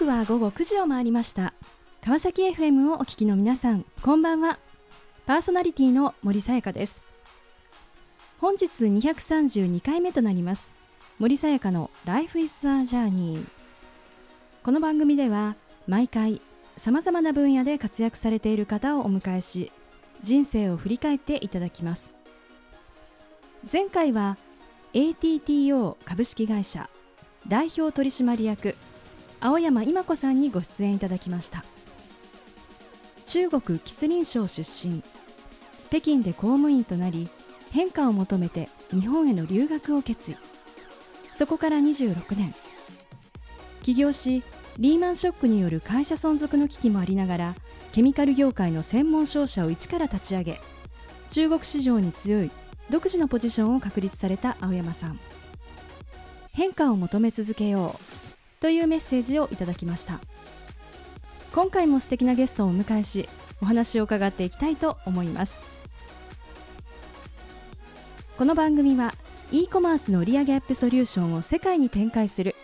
刻は午後9時を回りました。川崎 FM をお聞きの皆さんこんばんは。パーソナリティの森さやかです。本日232回目となります。森さやかの Life is a Journey この番組では毎回さまざまな分野で活躍されている方をお迎えし人生を振り返っていただきます。前回は ATTO 株式会社代表取締役青山今子さんにご出演いただきました。中国吉林省出身。北京で公務員となり変化を求めて日本への留学を決意。そこから26年。起業しリーマンショックによる会社存続の危機もありながらケミカル業界の専門商社を一から立ち上げ中国市場に強い独自のポジションを確立された青山さん。変化を求め続けよう。というメッセージをいただきました。今回も素敵なゲストをお迎えしお話を伺っていきたいと思います。この番組は e コマースの売上アップソリューションを世界に展開する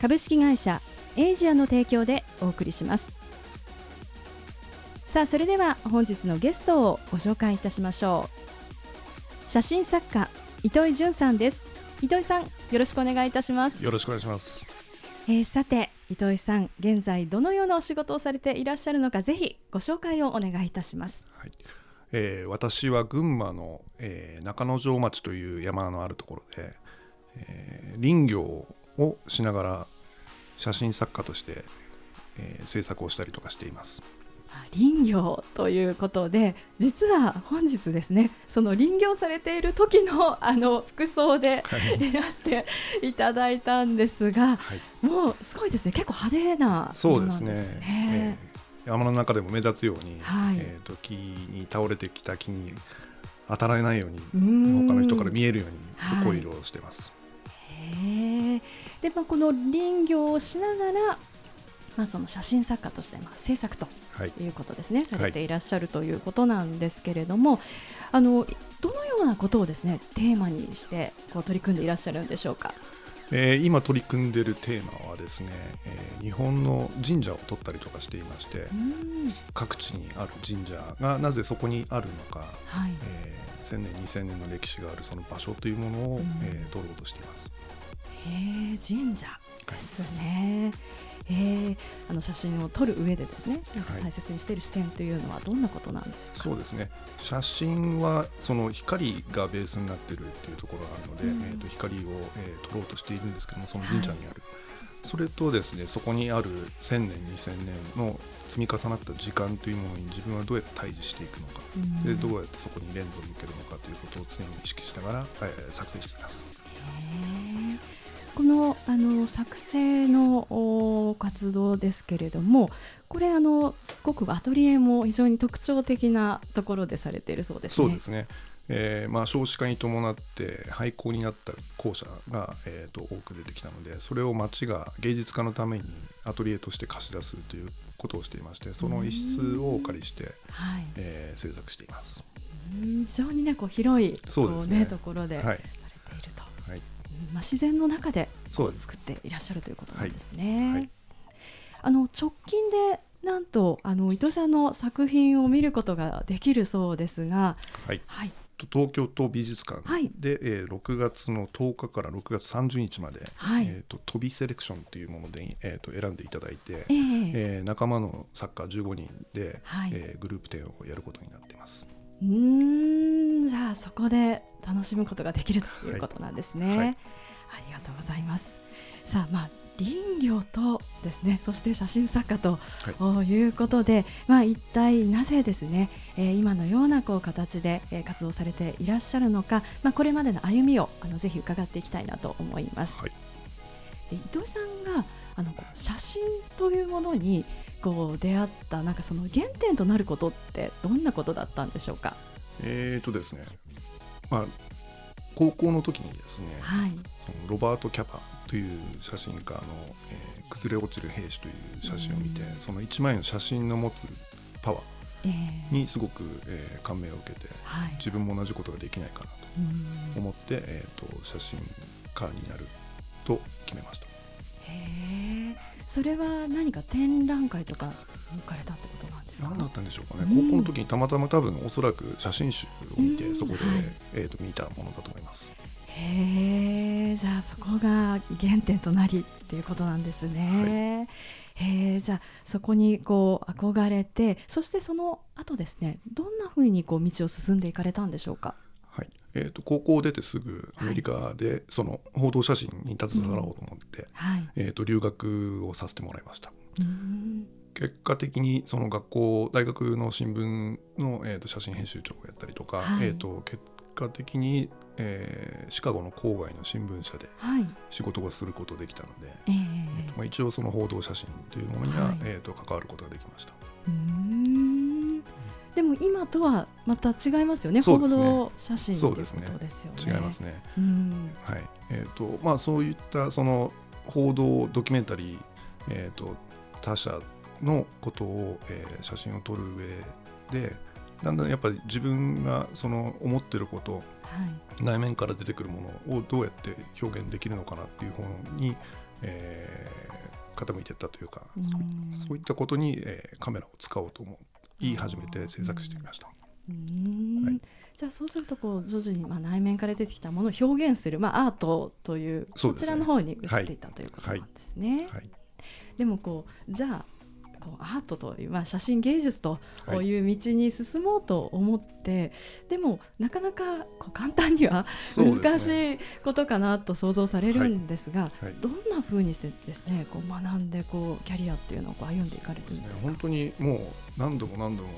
株式会社エイジアの提供でお送りします。さあそれでは本日のゲストをご紹介いたしましょう。写真作家糸井潤さんです。糸井さんよろしくお願いいたします。よろしくお願いします。えー、さて糸井さん現在どのようなお仕事をされていらっしゃるのかぜひご紹介をお願いいたします、はい。えー、私は群馬の、えー、中之条町という山のあるところで、えー、林業をしながら写真作家として、えー、制作をしたりとかしています。林業ということで実は本日ですねその林業されている時の あの服装でいらしていただいたんですが、はい、もうすごいですね。結構派手なそうですね、えー、山の中でも目立つように、はい、えーと、木に倒れてきた木に当たらないように他の人から見えるように濃い。色をしてます。はい、でまあ、この林業をしながらまあ、その写真作家としてまあ制作とい。うことですね、はい、されていらっしゃるということなんですけれども、はい、あのどのようなことをですねテーマにしてこう取り組んでいらっしゃるんでしょうか？えー、今取り組んでいるテーマはですね、えー、日本の神社を取ったりとかしていまして各地にある神社がなぜそこにあるのか、はい。えー、1000年2000年の歴史があるその場所というものを、えー、取ろうとしています。へ神社ですね。えー、あの写真を撮る上でですね、大切にしている視点というのはどんなことなんですか？そうですね。写真はその光がベースになっているっていうところがあるので、うん、えっ、と光を、えー、撮ろうとしているんですけども、その神社にある。はいそれとですねそこにある1000年2000年の積み重なった時間というものに自分はどうやって対峙していくのか、うん、でどうやってそこにレンズを向けるのかということを常に意識しながら、えー、作成しています。このあの作成の活動ですけれどもこれあのすごくアトリエも非常に特徴的なところでされているそうですね。そうですね。えーまあ、少子化に伴って廃校になった校舎が、えーと、多く出てきたのでそれを町が芸術家のためにアトリエとして貸し出すということをしていましてその一室をお借りして、はい、えー、制作しています。非常にねこう広いそうね、ね。ところで、はい、まあ、自然の中で作っていらっしゃるということなんですね。はい。はい、あの直近でなんとあの伊藤さんの作品を見ることができるそうですが、はい、はい、東京都美術館。で、はい、えー、6月の10日から6月30日まで、はい、えーと、飛びセレクションというもので、えーと、選んでいただいて、えー、えー、仲間の作家15人で、はい、えー、グループ展をやることになっています。うんじゃあそこで楽しむことができるということなんですね。はいはい、ありがとうございます。さあまあ林業とですねそして写真作家と、はい、いうことで、まあ、一体なぜですね、えー、今のようなこう形で、えー、活動されていらっしゃるのか、まあ、これまでの歩みをあのぜひ伺っていきたいなと思います。はい、伊藤さんがあの写真というものにこう出会ったなんかその原点となることってどんなことだったんでしょうか？えーとですね、まあ、高校の時にですね、はい、そのロバート・キャパという写真家の、えー、崩れ落ちる兵士という写真を見て、その1枚の写真の持つパワーにすごく、えー、感銘を受けて、はい、自分も同じことができないかなと思って、えーと、写真家になると決めました。へえ。それは何か展覧会とかに行かれたってこと？何だったんでしょうかね、うん。高校の時にたまたま多分おそらく写真集を見て、うん。そこで、はいえー、と見たものだと思います。へえじゃあそこが原点となりっていうことなんですね。へえじゃあそこにこう憧れてそしてその後ですねどんなふうにこう道を進んでいかれたんでしょうか？はい。えー、と高校を出てすぐアメリカでその報道写真に携わろうと思って、はい。えー、と留学をさせてもらいました。うん結果的にその学校大学の新聞の、えー、と写真編集長をやったりとか、はいえー、と結果的に、えーシカゴの郊外の新聞社ではい。仕事をすることができたので、えええーとまあ、一応その報道写真というものには、はいえー、と関わることができましたうんでも今とはまた違いますよね。報道写真というこそうですねね。違いますねうん。はいえーとまあ、そういったその報道ドキュメンタリー、えー、と他者のことを、えー写真を撮る上でだんだんやっぱり自分がその思ってることはい。内面から出てくるものをどうやって表現できるのかなっていう方に、えー傾いていったというか、うん。そういったことに、えーカメラを使おうと思い始めて制作してきました。じゃあそうするとこう徐々にまあ内面から出てきたものを表現する、まあ、アートというそちらの方に移っていったということなんですね。はい。でもこうじゃあこうアートという、まあ、写真芸術とはいいう道に進もうと思って、でもなかなかこう簡単には難しいことかなと想像されるんですが、はい。どんなふうにしてですねこう学んでこうキャリアっていうのをこう歩んでいかれてるんですか？本当にもう何度も何度も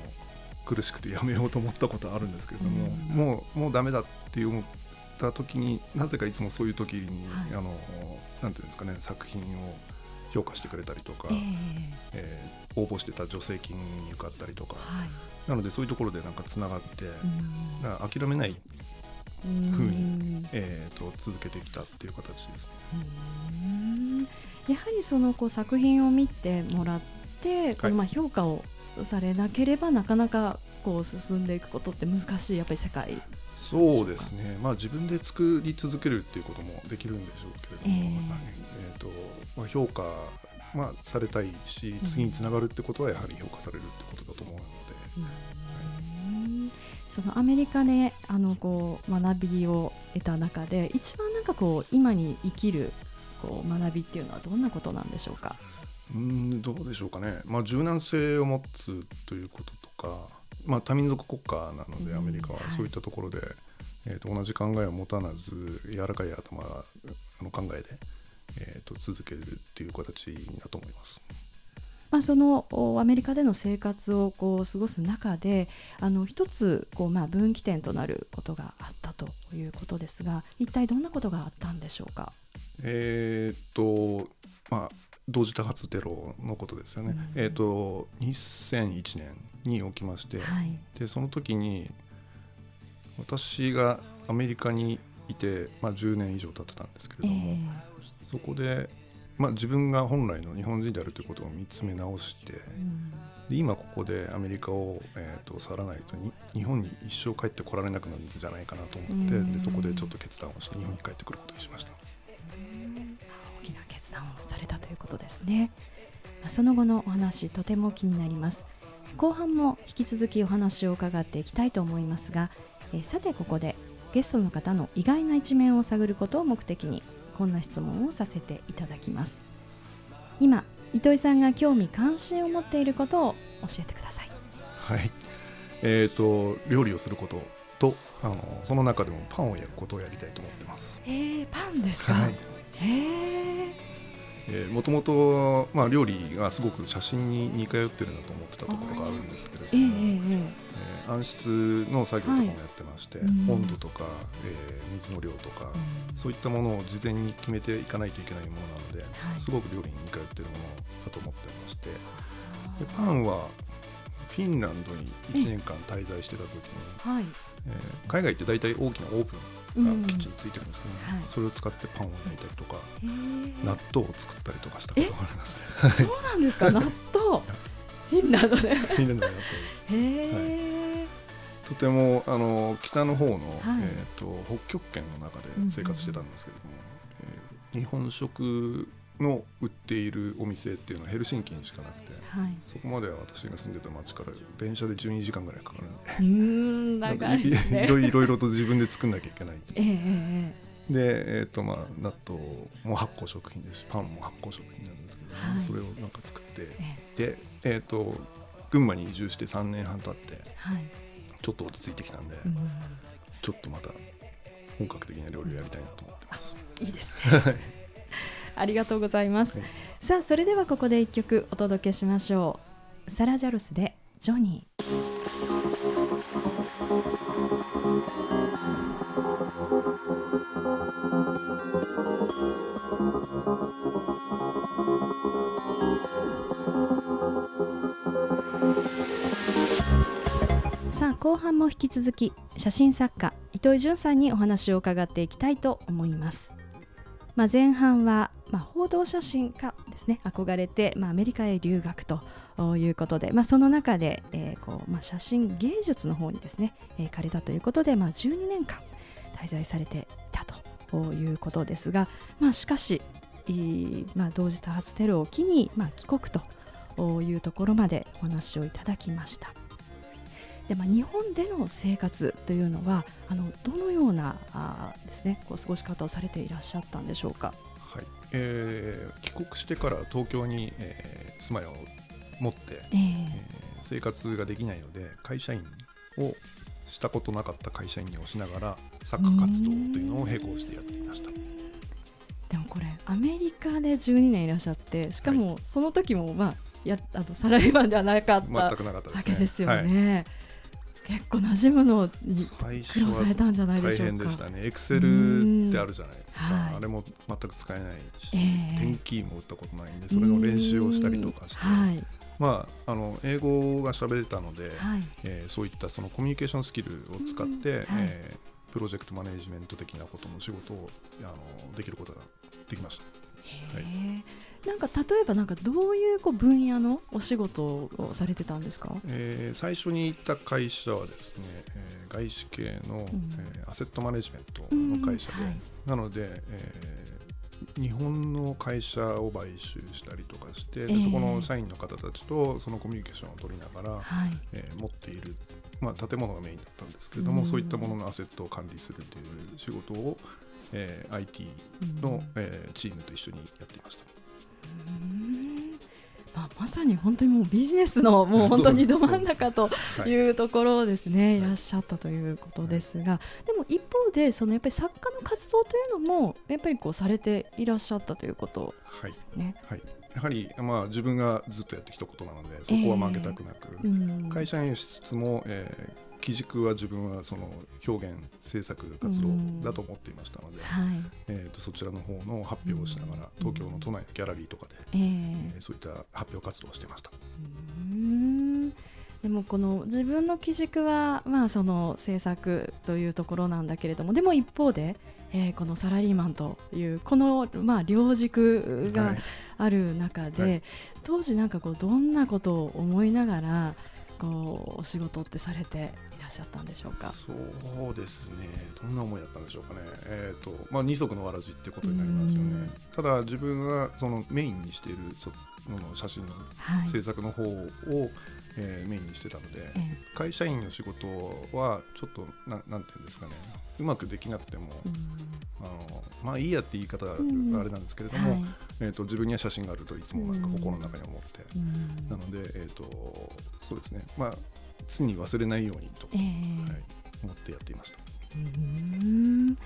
苦しくてやめようと思ったことあるんですけれども、うん。もうもうダメだって思った時になぜかいつもそういう時に、はい。あのなんていうんですかね作品を評価してくれたりとか、ええ。えー応募してた助成金に受かったりとか。はい。なのでそういうところでなんかつながって、うん。だから諦めない、うんふうにえー、と続けてきたっていう形ですね。うん。やはりそのこう作品を見てもらって、こうまあ評価をされなければなかなかこう進んでいくことって難しいやっぱり世界。そうですね、まあ、自分で作り続けるっていうこともできるんでしょうけれども、ええ。はいえーとまあ、評価、まあ、されたいし次につながるってことはやはり評価されるってことだと思うので、うん。そのアメリカであのこう学びを得た中で一番なんかこう今に生きるこう学びっていうのはどんなことなんでしょうか？うんどうでしょうかね、まあ、柔軟性を持つということとか、まあ、多民族国家なのでうんアメリカは。はい。そういったところで、えー、と同じ考えを持たなず柔らかい頭あの考えで、えー、と続けるっていう形だと思います。まあ、そのおアメリカでの生活をこう過ごす中であの一つこう、まあ、分岐点となることがあったということですが一体どんなことがあったんでしょうか？えーっとまあ同時多発テロのことですよね。うんえーっと2001年に起きまして、はいでその時に私がアメリカにいて、まあ、10年以上経ってたんですけれえども、ーそこで、まあ、自分が本来の日本人であるということを見つめ直してうんで今ここでアメリカを、えー、と去らないとに日本に一生帰ってこられなくなるんじゃないかなと思ってうんでそこでちょっと決断をして日本に帰ってくることにしました。大きな決断をされたということですね。まあその後のお話とても気になります。後半も引き続きお話を伺っていきたいと思いますが、えーさてここでゲストの方の意外な一面を探ることを目的にこんな質問をさせていただきます。今糸井さんが興味関心を持っていることを教えてください。はい、えー、と料理をすることとあのその中でもパンを焼くことをやりたいと思ってます。えー、パンですか？はい。えーもともと、まあ、料理がすごく写真に似通ってるなと思ってたところがあるんですけれどええも、ええ暗室の作業とかもやってまして、温度とか、えー水の量とか、えそういったものを事前に決めていかないといけないものなので、はい。すごく料理に似通ってるものだと思ってましてでパンはフィンランドに1年間滞在してた時に、はい。えー海外って大体大きなオープンがキッチンについてるんですけど、うんはい。それを使ってパンを焼いたりとか、へー。納豆を作ったりとかしたことがありまして そうなんですか？納豆？フィンランドでへフィンランドでやったんですえ、とてもあの北の方の、はい。えー、と北極圏の中で生活してたんですけれども、えー日本食の売っているお店っていうのはヘルシンキにしかなくてはい。そこまでは私が住んでた町から電車で12時間ぐらいかかるんで いろいろと自分で作んなきゃいけないええええで、えーとまあ、納豆も発酵食品ですしパンも発酵食品なんですけど、はい。それをなんか作ってえで、えー、と群馬に移住して3年半経ってえはい。ちょっと落ち着いてきたんで、うん。ちょっとまた本格的な料理をやりたいなと思ってます。いいですね ありがとうございます、はい。さあそれではここで一曲お届けしましょう。サラ・ジャルスでジョニー。さあ後半も引き続き写真作家糸井潤さんにお話を伺っていきたいと思います。まあ、前半は、まあ、報道写真家ですね憧れて、まあ、アメリカへ留学ということで、まあ、その中で、えーこうまあ、写真芸術の方にですね、えー行かれたということで、まあ、12年間滞在されていたということですが、まあ、しかし、まあ、同時多発テロを機に、まあ、帰国というところまでお話をいただきました。でまあ、日本での生活というのはあのどのようなあですねこう過ごし方をされていらっしゃったんでしょうか？はいえー帰国してから東京に、えー住まいを持って、ええー生活ができないので会社員をしたことなかった会社員をしながら作家活動というのを並行してやっていました。でもこれアメリカで12年いらっしゃってしかもその時も、まあ、やあのサラリーマンではなかった全くなかったですね。わけですよはいね。結構馴染むのに苦労されはたんじゃないで大しょうか。変でしたね。エクセルってあるじゃないですか。はいあれも全く使えないし、ええ。点キーも打ったことないんで、それの練習をしたりとかして、まああの英語が喋れたので、はい。えーそういったそのコミュニケーションスキルを使って、うん。はい。えープロジェクトマネジメント的なことの仕事をあのできることができました。へえなんか例えばなんかどういうこう分野のお仕事をされてたんですか？えー最初に行った会社はですね、えー外資系の、うん。えーアセットマネジメントの会社で、うん。はいなので、えー日本の会社を買収したりとかして、でえ。えそこの社員の方たちとそのコミュニケーションを取りながら、はい。えー持っている、まあ、建物がメインだったんですけれども、うん。そういったもののアセットを管理するという仕事を、えー IT の、うん。えーチームと一緒にやっていました。うん。まあ、まさに本当にもうビジネスのもう本当にど真ん中とはい。いうところですね、い、らっしゃったということですが、でも一方でそのやっぱり作家の活動というのもやっぱりこうされていらっしゃったということはいですよね。はい、やはり、まあ、自分がずっとやってきたことなのでそこは負けたくなく、うん。会社員しつつも、えー基軸は自分はその表現制作活動だと思っていましたので、はい。えー、とそちらの方の発表をしながら、うん。東京の都内のギャラリーとかで、えーえーそういった発表活動をしていました。うん。でもこの自分の基軸はまあその制作というところなんだけれどもでも一方で、えーこのサラリーマンというこのまあ両軸がはい。ある中で、はい。当時なんかこうどんなことを思いながらこうお仕事ってされていらっしゃったんでしょうか。そうですね、どんな思いだったんでしょうかね、えーとまあ、二足のわらじってことになりますようん。ね、ただ自分がそのメインにしているその写真のはい。制作の方を、えーメインにしてたので、え会社員の仕事はちょっとななんていうんですかね。うまくできなくても、えうん。あのまあいいやって言い方あれなんですけれども、はい。えー、と自分には写真があるといつもなんか心の中に思って、うん。なので、えー、とそうですね。まあ常に忘れないようにと、ええ。はい、思ってやっていました。うーん。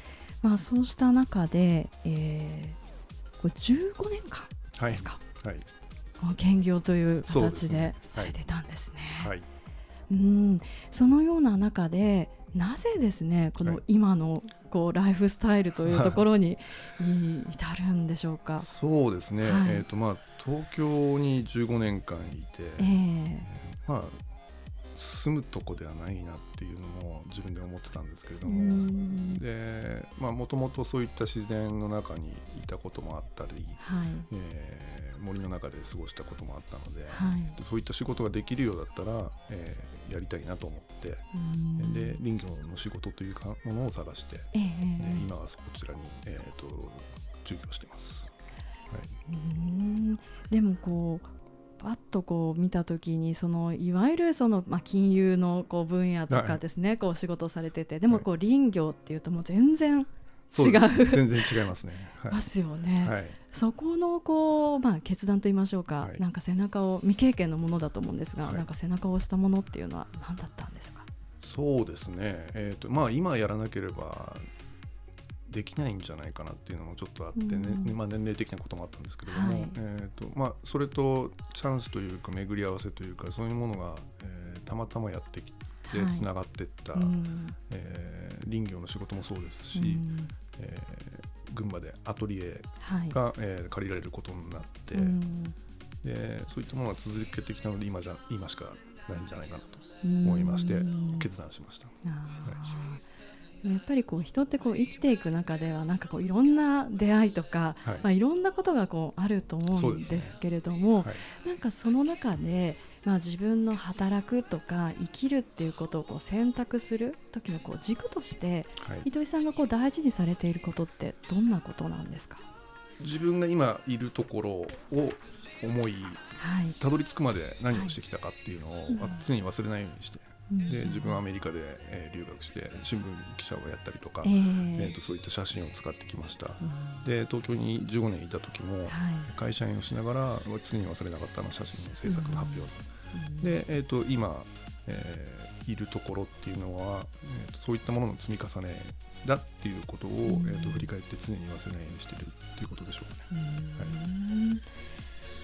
まあ、そうした中で、えー、これ15年間はい。ですか、はい。この兼業という形でね。されてたんですね。はい。うん。そのような中でなぜですねこのはい。今のこうライフスタイルというところに い至るんでしょうか？そうですね、はい。えーとまあ、東京に15年間いて、ええ。まあ、住むとこではないなっていうのも自分で思ってたんですけれどうも、ん。でもともとそういった自然の中にいたこともあったり、はい。えー森の中で過ごしたこともあったので、はい。そういった仕事ができるようだったら、えーやりたいなと思って、うん。で林業の仕事というかものを探して、えええー今はそちらに、えー、と従業しています。うん。でもこうパッとこう見た時にそのいわゆるその、まあ、金融のこう分野とかですね、はい、こう仕事されててでもこう林業っていうともう全然違う。全然違いますね。はい、ますよね。はい、そこのこうまあ決断と言いましょうか、はい、なんか背中を未経験のものだと思うんですが、はい、なんか背中を押したものっていうのは何だったんですか？そうですね。えっ、ー、とまあ今やらなければできないんじゃないかなっていうのもちょっとあってね、うん、まあ、年齢的なこともあったんですけれども、はい、えーとまあ、それとチャンスというか巡り合わせというかそういうものが、えー、たまたまやってきてつながっていった、はい、えー、林業の仕事もそうですし、うん、えー、群馬でアトリエが、はい、えー、借りられることになって、うん、でそういったものが続けてきたので今じゃ今しかないんじゃないかなと思いまして決断しました。はいやっぱりこう人ってこう生きていく中ではなんかこういろんな出会いとか、はい。まあ、いろんなことがこうあると思うんですけれども、ね。はい、なんかその中で、まあ、自分の働くとか生きるっていうことをこう選択する時のこう軸として、はい、糸井さんがこう大事にされていることってどんなことなんですか？自分が今いるところを思い、はい、たどり着くまで何をしてきたかっていうのを、常に忘れないようにしてで自分はアメリカで、えー、留学して新聞記者をやったりとか、えー、えーとそういった写真を使ってきました、うん、で東京に15年いた時も、はい、会社員をしながら常に忘れなかったの写真の制作の発表、うん、で、えーと、今、えー、いるところっていうのは、えーと、そういったものの積み重ねだっていうことを、うん、えーと、振り返って常に忘れないようにしているっていうことでしょうね。はい。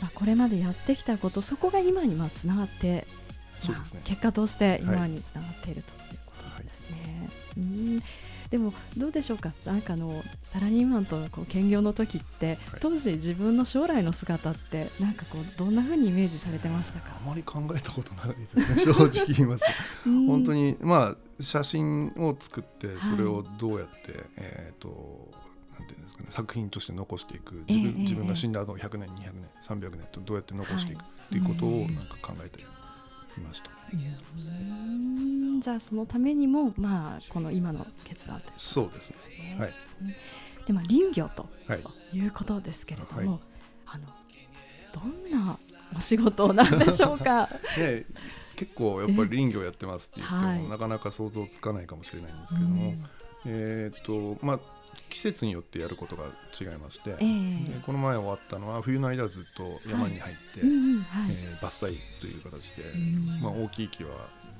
まあ、これまでやってきたことそこが今にまあつながってそうですね、結果として今につながっているということですね。はい、うん。でもどうでしょうか？なんかのサラリーマンとこう兼業の時って、はい、当時自分の将来の姿ってなんかこうどんなふうにイメージされてましたか？あまり考えたことないですね。正直言いますと。本当にまあ写真を作ってそれをどうやって、はい、えっ、ー、となんていうんですかね作品として残していく自分えー、自分が死んだ後100年200年300年とどうやって残していくっていうことをなんか考えてきました。うんじゃあそのためにもまあこの今の決断という、ね、そうですね。はい。でまあ林業ということですけれども、はい、あのどんなお仕事なんでしょうか？ね結構やっぱり林業やってますって言っても、はい、なかなか想像つかないかもしれないんですけれども、えっ、とまあ季節によってやることが違いまして、えー、この前終わったのは冬の間ずっと山に入って、はいえー、伐採という形で、まあ、大きい木は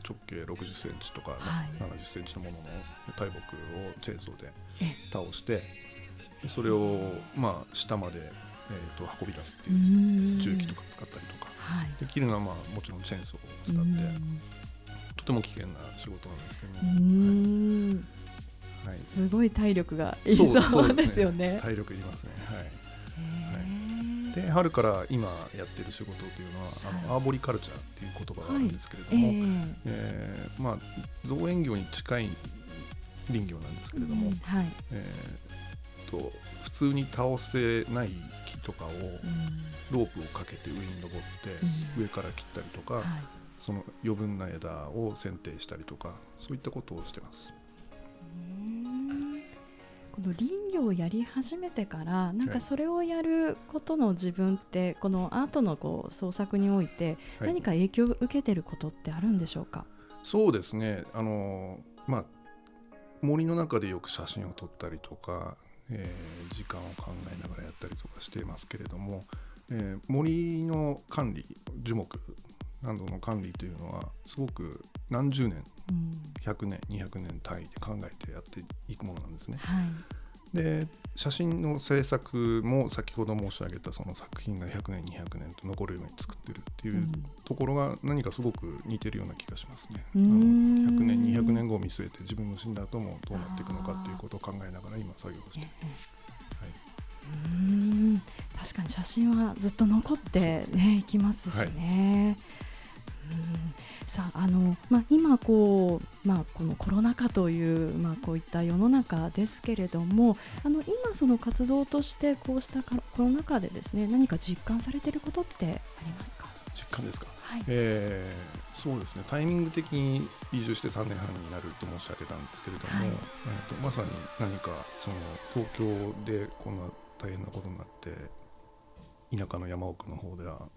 直径60センチとか、はい、70センチのものの大木をチェーンソーで倒してそれをまあ下まで、えー、と運び出すっていう重機とか使ったりとか、はい、できるのはまあもちろんチェーンソーを使ってとても危険な仕事なんですけども。はい、すごい体力がいりそうですよね。ね。体力いりますね。はい。はい、で春から今やってる仕事というのは、あのアーボリカルチャーっていう言葉があるんですけれども、はい、えー、えー、まあ造園業に近い林業なんですけれども、うん、はい、えー、と普通に倒せない木とかをロープをかけて上に登って、上から切ったりとか、はい、その余分な枝を剪定したりとかそういったことをしてます。この林業をやり始めてからなんかそれをやることの自分ってこのアートのこう創作において何か影響を受けてることってあるんでしょうか、はい、そうですね。あの、まあ、森の中でよく写真を撮ったりとか、えー、時間を考えながらやったりとかしていますけれども、えー、森の管理樹木などの管理というのはすごく何十年、うん、100年200年単位で考えてやっていくものなんですね。はい、で写真の制作も先ほど申し上げたその作品が100年200年と残るように作ってるっていうところが何かすごく似てるような気がしますね。あの100年200年後を見据えて自分の死んだ後もどうなっていくのかっていうことを考えながら今作業をして、はい、うん。確かに写真はずっと残ってねいきますしね。はいさああの、まあ、今こう、まあ、このコロナ禍という、まあ、こういった世の中ですけれどもあの今その活動としてこうしたコロナ禍でですね何か実感されていることってありますか？実感ですか、はい。えー、そうですね。タイミング的に移住して3年半になると申し上げたんですけれども、はい、えーと、まさに何かその東京でこんな大変なことになって田舎の山奥の方では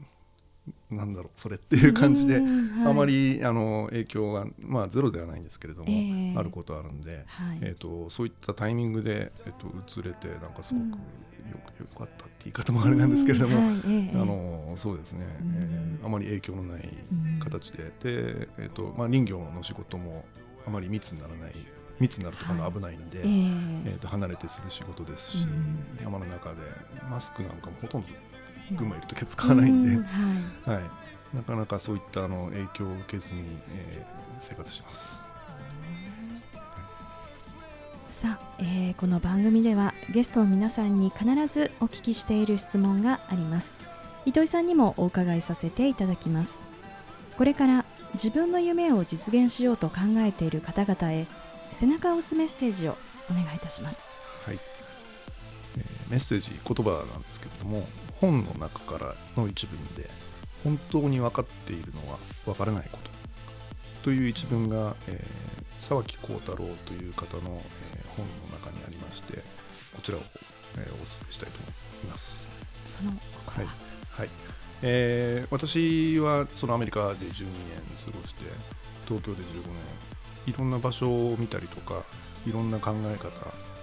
なんだろうそれっていう感じで、はい、あまりあの影響が、まあ、ゼロではないんですけれども、えー、あることあるんで、はい、えーと、そういったタイミングで、えーと、移れてなんかすごくよ,、よかったって言い方もあれなんですけれども、はい、あのそうですね、えー、あまり影響のない形でで、えーとまあ、林業の仕事もあまり密にならない密になるとかの危ないんで、はい、え。ー、えーと離れてする仕事ですし、山の中でマスクなんかもほとんど群馬いる時は使わないんで、んはい、はい、なかなかそういったあの影響を受けずに、えー、生活します。さあ、えー、この番組ではゲストの皆さんに必ずお聞きしている質問があります。糸井さんにもお伺いさせていただきます。これから自分の夢を実現しようと考えている方々へ背中を押すメッセージをお願いいたします。はい、えー、メッセージ言葉なんですけれども本の中からの一文で本当に分かっているのは分からないこと。という一文が、えー、沢木幸太郎という方の、えー、本の中にありましてこちらを、えー、お勧めしたいと思います。そのはい、はい。えー、私はそのアメリカで12年過ごして東京で15年いろんな場所を見たりとかいろんな考え方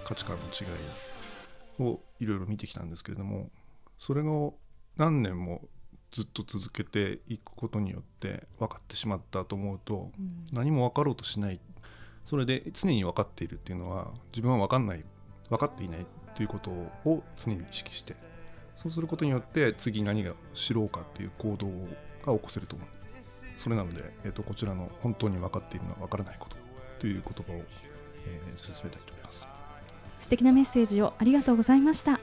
価値観の違いをいろいろ見てきたんですけれどもそれを何年もずっと続けていくことによって分かってしまったと思うと、うん、何も分かろうとしない。それで常に分かっているっていうのは自分は分かんない。分かっていないということを常に意識して。そうすることによって次何が知ろうかっていう行動が起こせると思う。それなので、えーと、こちらの本当に分かっているのは分からないことという言葉を、えー、進めたいと思います。素敵なメッセージをありがとうございました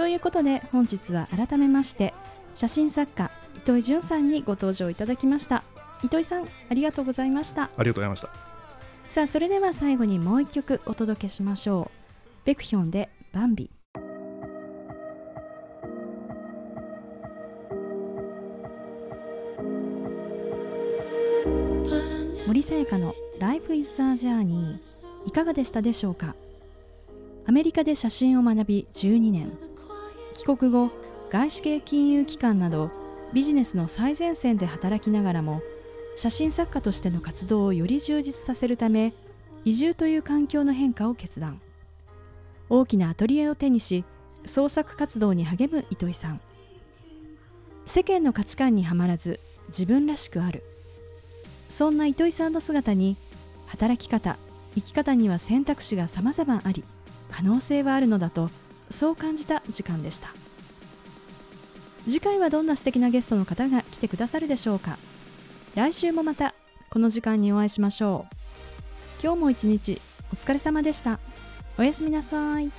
ということで本日は改めまして写真作家糸井潤さんにご登場いただきました。糸井さんありがとうございました。ありがとうございました。さあそれでは最後にもう一曲お届けしましょう。ベクヒョンでバンビ。森さやかの Life is a Journey いかがでしたでしょうか？アメリカで写真を学び12年帰国後外資系金融機関などビジネスの最前線で働きながらも写真作家としての活動をより充実させるため移住という環境の変化を決断。大きなアトリエを手にし創作活動に励む糸井さん。世間の価値観にはまらず自分らしくある。そんな糸井さんの姿に働き方生き方には選択肢が様々あり可能性はあるのだとそう感じた時間でした。次回はどんな素敵なゲストの方が来てくださるでしょうか。来週もまたこの時間にお会いしましょう。今日も一日お疲れ様でした。おやすみなさい。